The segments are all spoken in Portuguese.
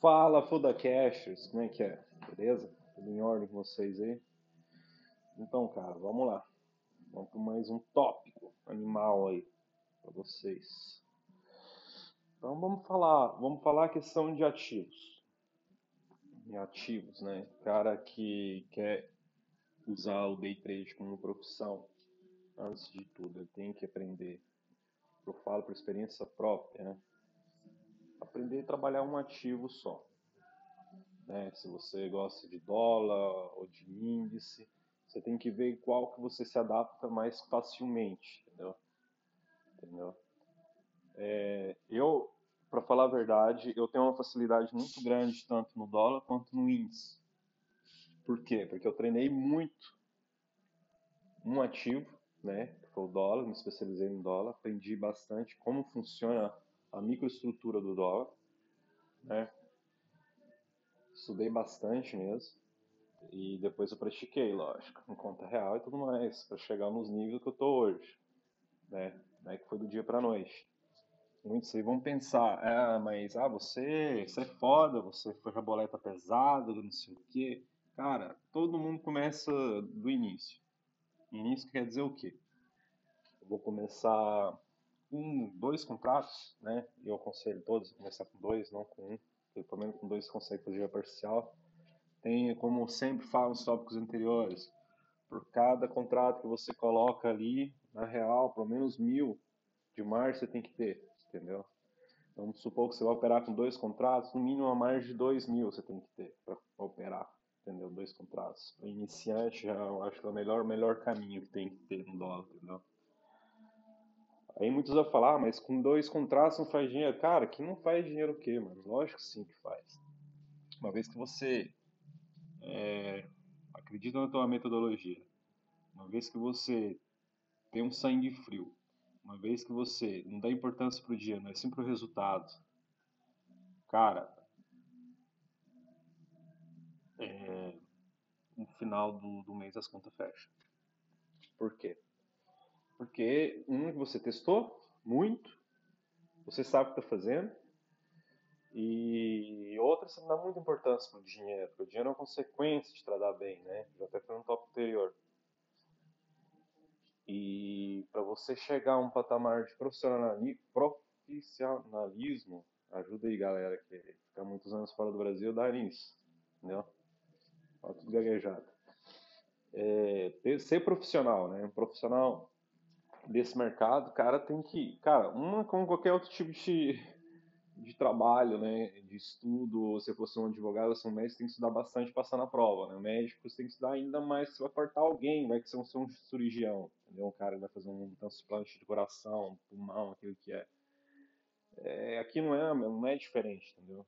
Fala, Fudacashers, como é que é? Beleza? Tudo em ordem com vocês aí? Então, cara, vamos lá. Vamos para mais um tópico animal aí para vocês. Então vamos falar, vamos falar a questão de ativos. De ativos, né? Cara que quer usar o day trade como profissão, antes de tudo, ele tem que aprender. Eu falo por experiência própria, né? Aprender a trabalhar um ativo só. Né? Se você gosta de dólar ou de índice, você tem que ver qual que você se adapta mais facilmente, entendeu? entendeu? É, eu, para falar a verdade, eu tenho uma facilidade muito grande tanto no dólar quanto no índice. Por quê? Porque eu treinei muito um ativo, né, que foi o dólar, me especializei no dólar, aprendi bastante como funciona a microestrutura do dólar, né? Estudei bastante mesmo. E depois eu pratiquei, lógico, em conta real e tudo mais, para chegar nos níveis que eu tô hoje, né? Não é que foi do dia para noite. Muitos aí vão pensar, ah, mas ah, você, você é foda, você foi jaboleta pesada, não sei o quê. Cara, todo mundo começa do início. Início quer dizer o quê? Eu vou começar com dois contratos, né? Eu aconselho todos a começar com dois, não com um, porque pelo menos com dois você consegue fazer a parcial. Tem, como sempre falo nos tópicos anteriores, por cada contrato que você coloca ali, na real, pelo menos mil de margem você tem que ter, entendeu? Então, vamos supor que você vai operar com dois contratos, no mínimo uma margem de dois mil você tem que ter para operar, entendeu? Dois contratos. Para iniciante, eu acho que é o melhor, melhor caminho que tem que ter no dólar, entendeu? Aí muitos vão falar, ah, mas com dois contratos não faz dinheiro. Cara, que não faz dinheiro o quê, mano? Lógico que sim que faz. Uma vez que você é, acredita na tua metodologia, uma vez que você tem um sangue frio, uma vez que você não dá importância pro dia, mas sim pro resultado, cara, é, no final do, do mês as contas fecham. Por quê? Porque, um, você testou muito, você sabe o que está fazendo, e outra, você não dá muita importância para o dinheiro, porque o dinheiro é uma consequência de tratar bem, né? Já até foi no top anterior. E para você chegar a um patamar de profissionalismo, ajuda aí, galera, que fica muitos anos fora do Brasil, dá nisso, entendeu? Fala tudo gaguejado. É, ser profissional, né? Um profissional desse mercado, cara tem que, cara, uma como qualquer outro tipo de, de trabalho, né, de estudo, se fosse um advogado, se um médico, tem que estudar bastante passar na prova, né, o médico você tem que estudar ainda mais, você vai cortar alguém, vai que um, ser um cirurgião, entendeu, um cara que vai fazer um transplante de coração, pulmão, aquilo que é. é aqui não é, não é diferente, entendeu.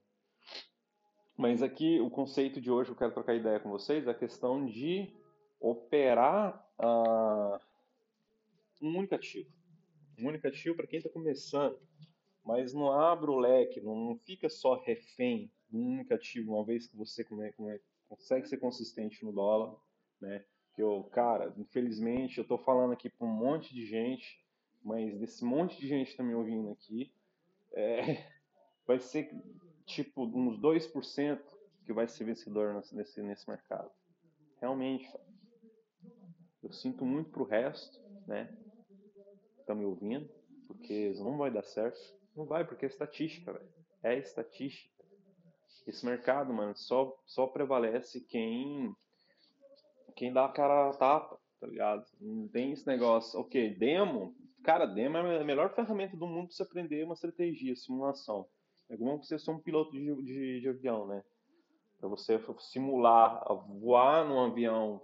Mas aqui o conceito de hoje eu quero trocar ideia com vocês é a questão de operar a uh, um único ativo. Um único ativo para quem está começando, mas não abre o leque, não, fica só refém de um único ativo, uma vez que você consegue ser consistente no dólar, né? Que eu, cara, infelizmente, eu estou falando aqui para um monte de gente, mas desse monte de gente que está me ouvindo aqui, é, vai ser tipo uns 2% que vai ser vencedor nesse, nesse mercado. Realmente, eu sinto muito pro resto, né? Estão me ouvindo, porque não vai dar certo. Não vai, porque é estatística, velho. É estatística. Esse mercado, mano, só, só prevalece quem quem dá a cara a tapa, tá ligado? Não tem esse negócio. Ok, demo. Cara, demo é a melhor ferramenta do mundo pra você aprender uma estratégia, simulação. É como você ser um piloto de, de, de avião, né? Pra você simular voar num avião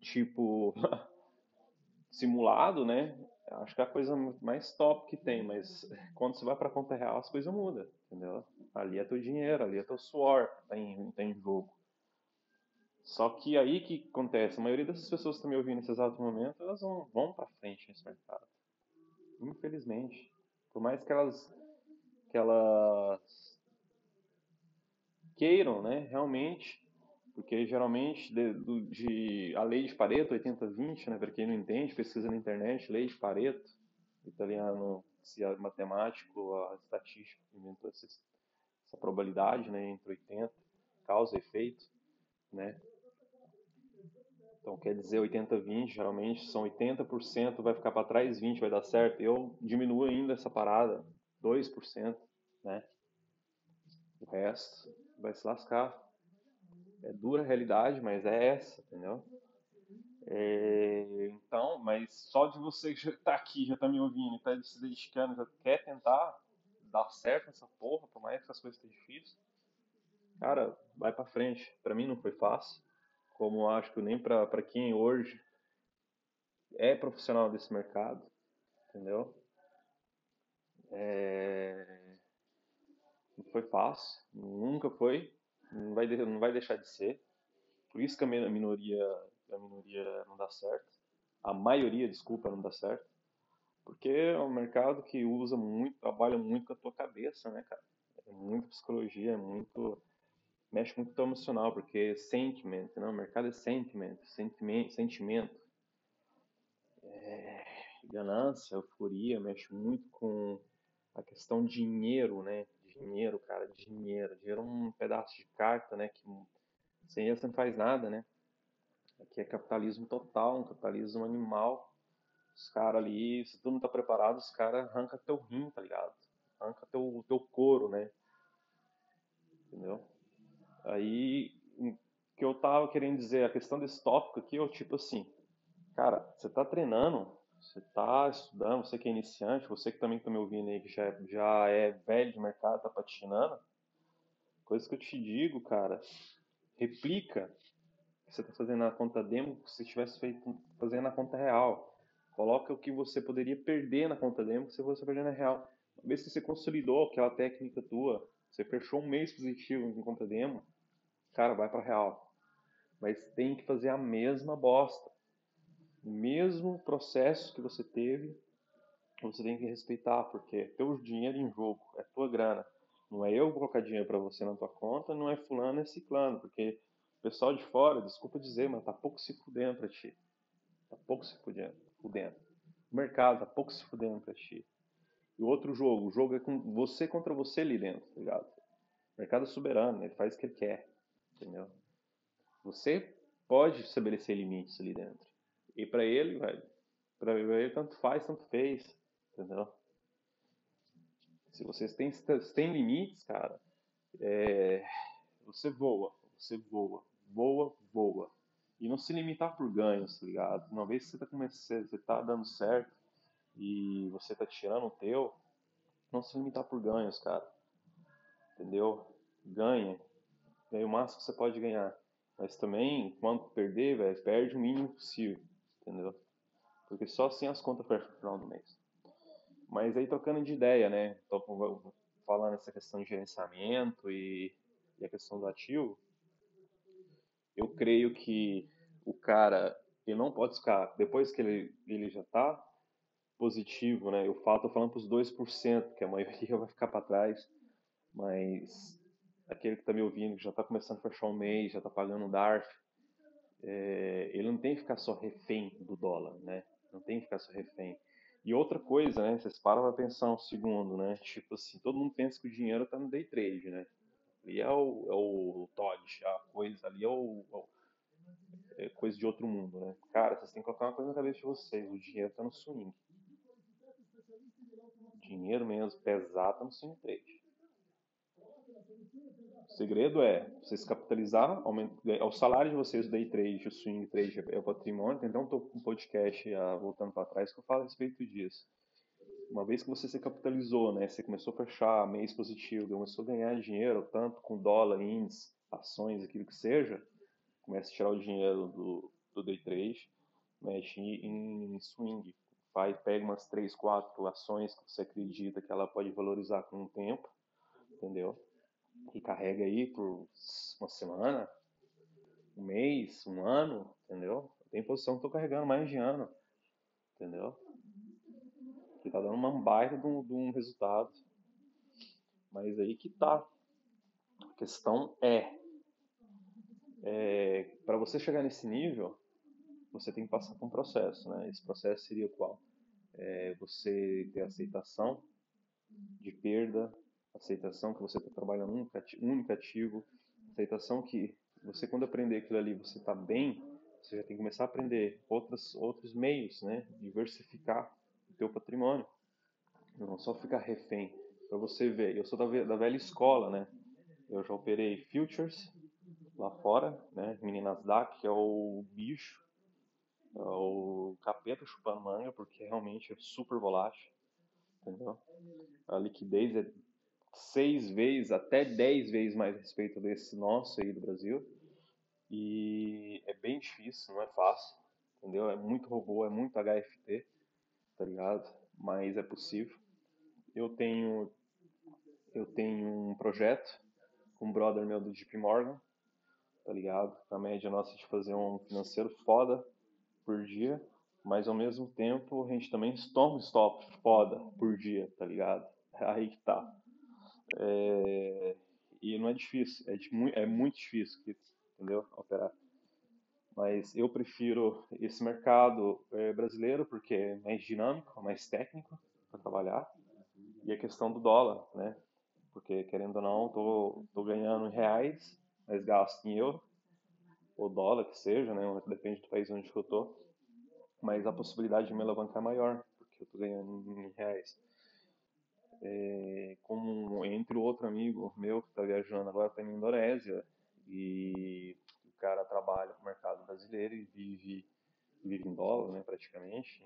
tipo simulado, né? Acho que é a coisa mais top que tem, mas quando você vai para conta real, as coisas mudam, entendeu? Ali é teu dinheiro, ali é teu suor, tá em, tá em jogo. Só que aí que acontece, a maioria dessas pessoas que estão me ouvindo nesse exato momento, elas vão, vão para frente nesse mercado. Infelizmente. Por mais que elas, que elas queiram, né, realmente, porque geralmente de, de, a lei de Pareto, 80-20, né, para quem não entende, pesquisa na internet, lei de Pareto, italiano, se é matemático, a estatístico inventou essa, essa probabilidade, né, entre 80, causa e efeito, né? Então quer dizer 80-20, geralmente são 80% vai ficar para trás, 20 vai dar certo. Eu diminuo ainda essa parada, 2%, né? O resto vai se lascar. É dura a realidade, mas é essa, entendeu? É, então, mas só de você que já tá aqui, já tá me ouvindo, tá se dedicando, já quer tentar dar certo nessa porra, por mais que as coisas estejam difíceis, cara, vai para frente. Para mim não foi fácil, como acho que nem para quem hoje é profissional desse mercado, entendeu? É... Não foi fácil, nunca foi, não vai, não vai deixar de ser. Por isso que a minoria, a minoria não dá certo. A maioria, desculpa, não dá certo. Porque é um mercado que usa muito, trabalha muito com a tua cabeça, né, cara? É muita psicologia, é muito. mexe muito com o emocional, porque é sentiment, né? O mercado é sentiment, sentimento. sentimento. É, ganância, euforia, mexe muito com a questão dinheiro, né? Dinheiro, cara, dinheiro. Dinheiro é um pedaço de carta, né? Que sem ele você não faz nada, né? Aqui é capitalismo total, um capitalismo animal. Os caras ali, se tu não tá preparado, os caras arrancam teu rim, tá ligado? Arranca teu, teu couro, né? Entendeu? Aí, o que eu tava querendo dizer, a questão desse tópico aqui, é tipo assim, cara, você tá treinando, você tá estudando, você que é iniciante, você que também tá me ouvindo aí, que já, é, já é velho de mercado, tá patinando, coisa que eu te digo, cara, replica o que você tá fazendo na conta demo, se você tivesse feito fazendo na conta real. Coloca o que você poderia perder na conta demo se você perder na real. Uma vez que você consolidou aquela técnica tua, você fechou um mês positivo em conta demo, cara, vai para real. Mas tem que fazer a mesma bosta. O mesmo processo que você teve, você tem que respeitar, porque é teu dinheiro em jogo, é tua grana. Não é eu colocar dinheiro para você na tua conta, não é fulano, é ciclano, porque o pessoal de fora, desculpa dizer, mas tá pouco se fudendo pra ti. Tá pouco se fudendo fudendo. O mercado tá pouco se fudendo pra ti. E o outro jogo, o jogo é com você contra você ali dentro, tá ligado? O mercado é soberano, ele faz o que ele quer, entendeu? Você pode estabelecer limites ali dentro. E para ele, velho, para ele tanto faz, tanto fez, entendeu? Se vocês têm, têm limites, cara, é, você voa, você voa, voa, voa. E não se limitar por ganhos, tá ligado? Uma vez que você tá começando, você tá dando certo e você tá tirando o teu, não se limitar por ganhos, cara. Entendeu? Ganha. Ganha o máximo que você pode ganhar. Mas também, quando perder, velho, perde o mínimo possível. Entendeu? Porque só assim as contas fecham no final do mês. Mas aí trocando de ideia, né? Tô falando essa questão de gerenciamento e, e a questão do ativo eu creio que o cara ele não pode ficar, depois que ele, ele já está positivo, né? Eu falo, tô falando para os 2%, que a maioria vai ficar para trás, mas aquele que está me ouvindo, que já está começando a fechar um mês, já está pagando o DARF, é, ele não tem que ficar só refém do dólar, né? Não tem que ficar só refém. E outra coisa, né? Vocês param para pensar um segundo, né? Tipo assim, todo mundo pensa que o dinheiro está no day trade, né? ali é o, é o Todd, a coisa ali é, o, é, é coisa de outro mundo, né? Cara, vocês têm que colocar uma coisa na cabeça de vocês, o dinheiro tá no swing. Dinheiro mesmo, pesado tá no swing trade. O segredo é vocês capitalizar, aumentar, é o salário de vocês, o day trade, o swing trade é o patrimônio. Tem até um podcast ah, voltando para trás que eu falo a respeito disso uma vez que você se capitalizou, né, você começou a fechar mês positivo, começou a ganhar dinheiro, tanto com dólar, índice, ações, aquilo que seja, começa a tirar o dinheiro do, do day trade, mexe em, em swing, vai, pega umas 3, 4 ações que você acredita que ela pode valorizar com o tempo, entendeu? E carrega aí por uma semana, um mês, um ano, entendeu? Tem posição que estou carregando mais de ano, entendeu? que tá dando uma baita de um, de um resultado. Mas aí que tá. A questão é, é para você chegar nesse nível, você tem que passar por um processo, né? Esse processo seria qual? É você ter aceitação de perda, aceitação que você está trabalhando um único ativo, aceitação que você quando aprender aquilo ali você está bem, você já tem que começar a aprender outros outros meios, né? Diversificar o teu patrimônio, não só ficar refém. Para você ver, eu sou da, da velha escola, né? Eu já operei futures lá fora, né? Mini Nasdaq, que é o bicho, é o capeta chupando manga, porque realmente é super volátil, entendeu? A liquidez é seis vezes, até dez vezes mais respeito desse nosso aí do Brasil. E é bem difícil, não é fácil, entendeu? É muito robô, é muito HFT, tá ligado? Mas é possível. Eu tenho eu tenho um projeto com um brother meu do JP Morgan, tá ligado? A média nossa é de fazer um financeiro foda por dia, mas ao mesmo tempo a gente também toma stop foda por dia, tá ligado? Aí que tá. É... E não é difícil, é, é muito difícil, entendeu? Operar. Mas eu prefiro esse mercado é, brasileiro porque é mais dinâmico, mais técnico para trabalhar. E a questão do dólar, né? Porque, querendo ou não, tô, tô ganhando em reais, mas gasto em euro, ou dólar que seja, né? Depende do país onde eu tô. Mas a possibilidade de me alavancar é maior, porque eu tô ganhando em reais é, como entre outro amigo meu que está viajando agora para a Indonésia e o cara trabalha no mercado brasileiro e vive, vive em dólar, né, praticamente,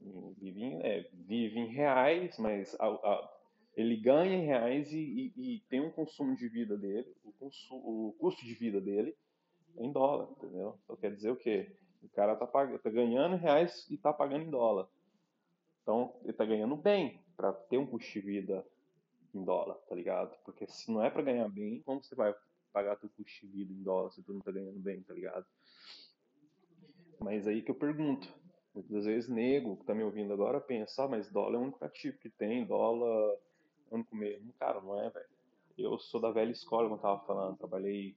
e, e vive, em, é, vive em reais, mas a, a, ele ganha em reais e, e, e, tem um consumo de vida dele, o, consumo, o custo de vida dele é em dólar, entendeu? Então quer dizer o quê? O cara está tá ganhando em reais e está pagando em dólar. Então ele está ganhando bem, para ter um custo de vida em dólar, tá ligado? Porque se não é para ganhar bem, como você vai pagar teu custo de vida em dólar se tu não tá ganhando bem, tá ligado? Mas aí que eu pergunto, muitas vezes nego que tá me ouvindo agora pensa, ah, mas dólar é o único ativo que tem, dólar é o único mesmo. Cara, não é, velho. Eu sou da velha escola, como eu tava falando, trabalhei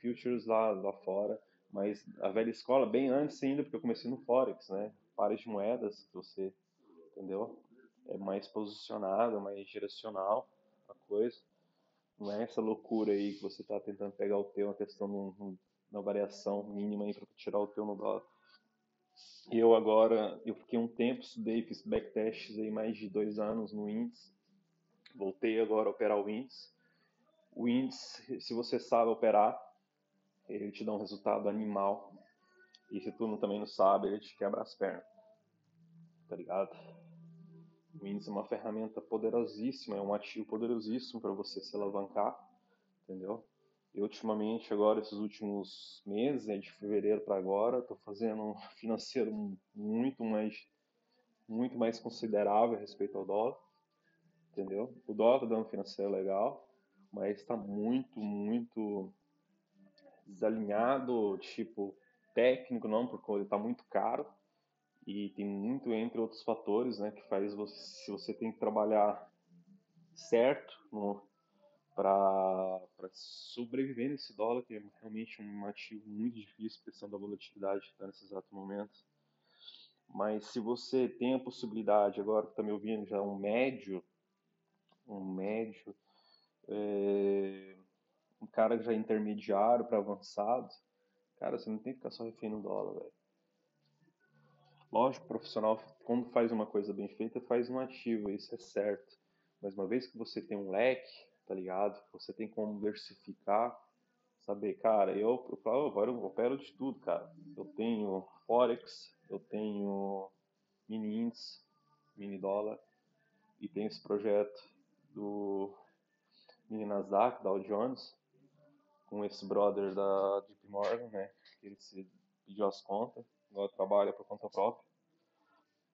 futures lá, lá fora, mas a velha escola bem antes ainda, porque eu comecei no Forex, né? Pares de moedas, você, entendeu? Mais posicionado, mais direcional a coisa. Não é essa loucura aí que você está tentando pegar o teu, uma questão de uma variação mínima aí para tirar o teu no dólar. Eu agora, eu fiquei um tempo, estudei, fiz backtests aí mais de dois anos no índice. Voltei agora a operar o índice. O índice, se você sabe operar, ele te dá um resultado animal. E se tu também não sabe, ele te quebra as pernas. Tá ligado? O é uma ferramenta poderosíssima, é um ativo poderosíssimo para você se alavancar, entendeu? E ultimamente, agora, esses últimos meses, né, de fevereiro para agora, estou fazendo um financeiro muito mais, muito mais considerável respeito ao dólar, entendeu? O dólar está dando um financeiro legal, mas está muito, muito desalinhado, tipo, técnico não, porque ele está muito caro, e tem muito entre outros fatores, né, que faz você, se você tem que trabalhar certo para sobreviver nesse dólar, que é realmente um ativo muito difícil, questão da volatilidade que está nesse exato momento. Mas se você tem a possibilidade, agora que está me ouvindo, já um médio, um médio, é, um cara já intermediário para avançado, cara, você não tem que ficar só refém no dólar, velho Lógico, o profissional, quando faz uma coisa bem feita, faz um ativo, isso é certo. Mas uma vez que você tem um leque, tá ligado? Você tem como diversificar, saber, cara, eu, eu falo, agora eu opero de tudo, cara. Eu tenho Forex, eu tenho mini índice, mini dólar, e tem esse projeto do mini Nasdaq, Dow Jones, com esse brother da JP Morgan, né? Ele se pediu as contas agora trabalha por conta própria.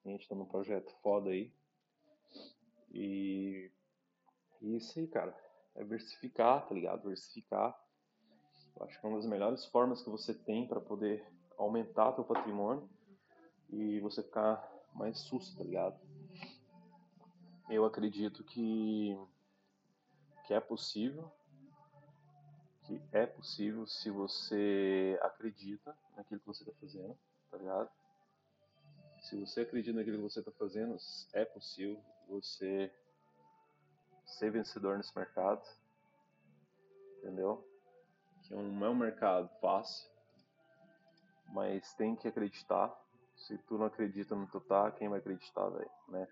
A gente tá num projeto foda aí. E, isso aí, cara. É diversificar, tá ligado? Diversificar. Eu acho que é uma das melhores formas que você tem para poder aumentar teu patrimônio e você ficar mais susto, tá ligado? Eu acredito que que é possível, que é possível se você acredita naquilo que você está fazendo tá ligado? Se você acredita naquilo que você está fazendo, é possível você ser vencedor nesse mercado. Entendeu? Que não é um mercado fácil, mas tem que acreditar. Se tu não acredita no tu tá, quem vai acreditar, velho, né?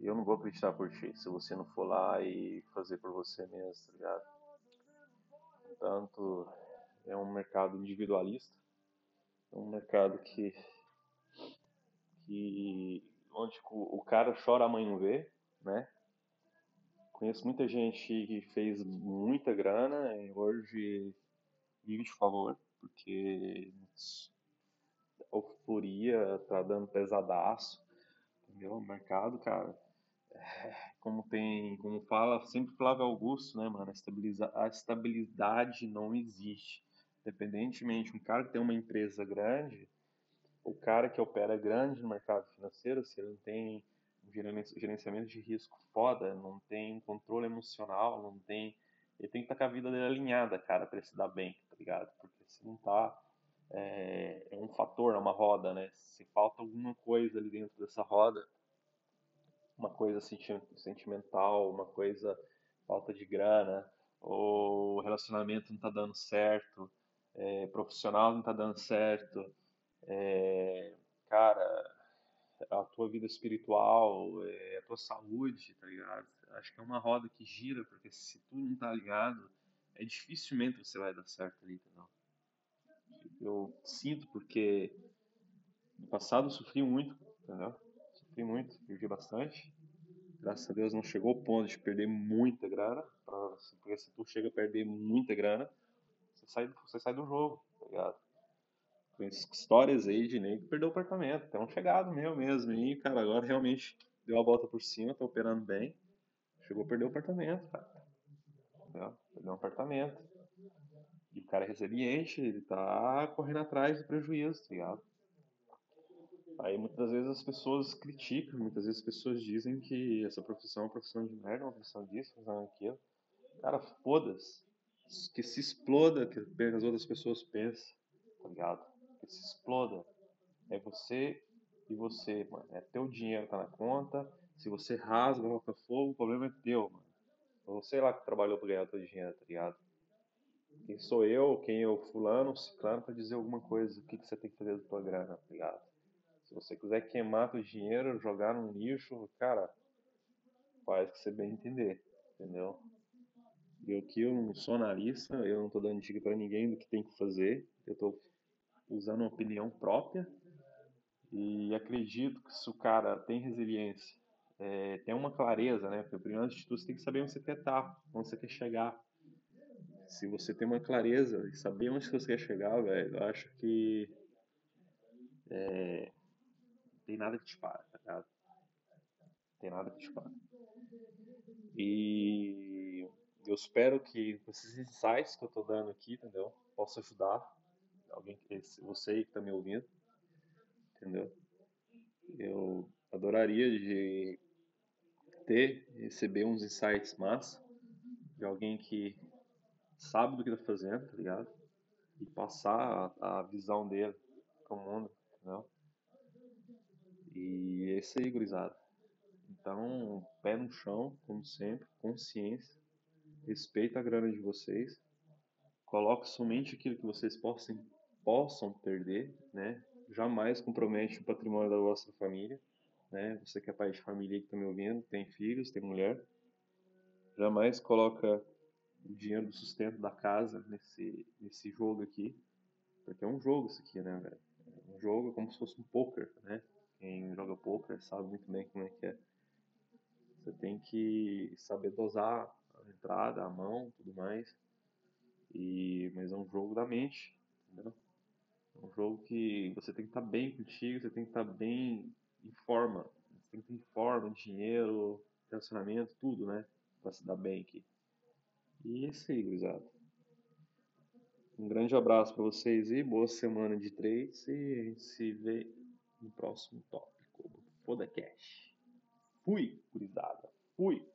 Eu não vou acreditar por ti se você não for lá e fazer por você mesmo, tá ligado? Portanto, é um mercado individualista, um mercado que, que onde o cara chora, a mãe não vê, né? Conheço muita gente que fez muita grana e hoje vive de favor, porque a euforia tá dando pesadaço, entendeu? O mercado, cara, é, como tem, como fala sempre Flávio Augusto, né, mano, a, a estabilidade não existe. Independentemente, um cara que tem uma empresa grande, o cara que opera grande no mercado financeiro, se ele não tem gerenciamento de risco foda, não tem controle emocional, não tem. Ele tem que estar com a vida dele alinhada, cara, para ele se dar bem, tá ligado? Porque se não tá. É, é um fator, é uma roda, né? Se falta alguma coisa ali dentro dessa roda, uma coisa sentimental, uma coisa falta de grana, ou o relacionamento não tá dando certo, é, profissional não tá dando certo, é, cara, a tua vida espiritual, é, a tua saúde, tá ligado? Acho que é uma roda que gira, porque se tu não tá ligado, é dificilmente você vai dar certo ali, entendeu? Eu sinto porque no passado eu sofri muito, entendeu? Sofri muito, perdi bastante. Graças a Deus não chegou ao ponto de perder muita grana, porque se tu chega a perder muita grana, você sai, você sai do jogo, tá ligado? Conheço histórias aí de nego que perdeu o apartamento. Tem um chegado meu mesmo. E, cara, agora realmente deu a volta por cima, tá operando bem. Chegou a perder o apartamento, cara. Entendeu? Perdeu um apartamento. E o cara é resiliente, ele tá correndo atrás do prejuízo, tá ligado? Aí muitas vezes as pessoas criticam, muitas vezes as pessoas dizem que essa profissão é uma profissão de merda, uma profissão disso, uma profissão daquilo. Cara, foda-se. Que se exploda que as outras pessoas pensam, tá ligado? que se exploda é você e você, mano. É teu dinheiro tá na conta. Se você rasga, coloca fogo, o problema é teu, mano. Ou sei lá que trabalhou pra ganhar teu dinheiro, tá ligado? Quem sou eu, quem é o fulano, ciclano, pra dizer alguma coisa, o que, que você tem que fazer da tua grana, tá ligado? Se você quiser queimar teu dinheiro, jogar no lixo, cara, faz que você bem entender, entendeu? Eu aqui eu não sou analista, eu não tô dando dica para ninguém do que tem que fazer. Eu tô usando uma opinião própria e acredito que se o cara tem resiliência, é, tem uma clareza, né? Porque primeiro de tudo você tem que saber onde você quer estar, onde você quer chegar. Se você tem uma clareza e saber onde você quer chegar, velho, eu acho que é, tem nada que te para, tá? Tem nada que te para. E eu espero que esses insights que eu tô dando aqui, entendeu? Possa ajudar alguém você que está me ouvindo, entendeu? Eu adoraria de ter, receber uns insights massa de alguém que sabe do que está fazendo, tá ligado? E passar a, a visão dele para o mundo, entendeu? E é isso aí, gurizada. Então, pé no chão, como sempre, consciência, respeita a grana de vocês, coloque somente aquilo que vocês possam possam perder, né? Jamais compromete o patrimônio da vossa família, né? Você que é pai de família que está me ouvindo, tem filhos, tem mulher, jamais coloca o dinheiro do sustento da casa nesse nesse jogo aqui, porque é um jogo isso aqui, né, velho? É um jogo como se fosse um poker, né? Quem joga poker sabe muito bem como é que é. Você tem que saber dosar a entrada, a mão, tudo mais. E mas é um jogo da mente, entendeu? É um jogo que você tem que estar bem contigo, você tem que estar bem em forma. Você tem que ter forma, dinheiro, relacionamento, tudo, né? Pra se dar bem aqui. E é isso aí, gurizada. Um grande abraço para vocês e boa semana de três. E a gente se vê no próximo tópico do Podacast. Fui, gurizada. Fui.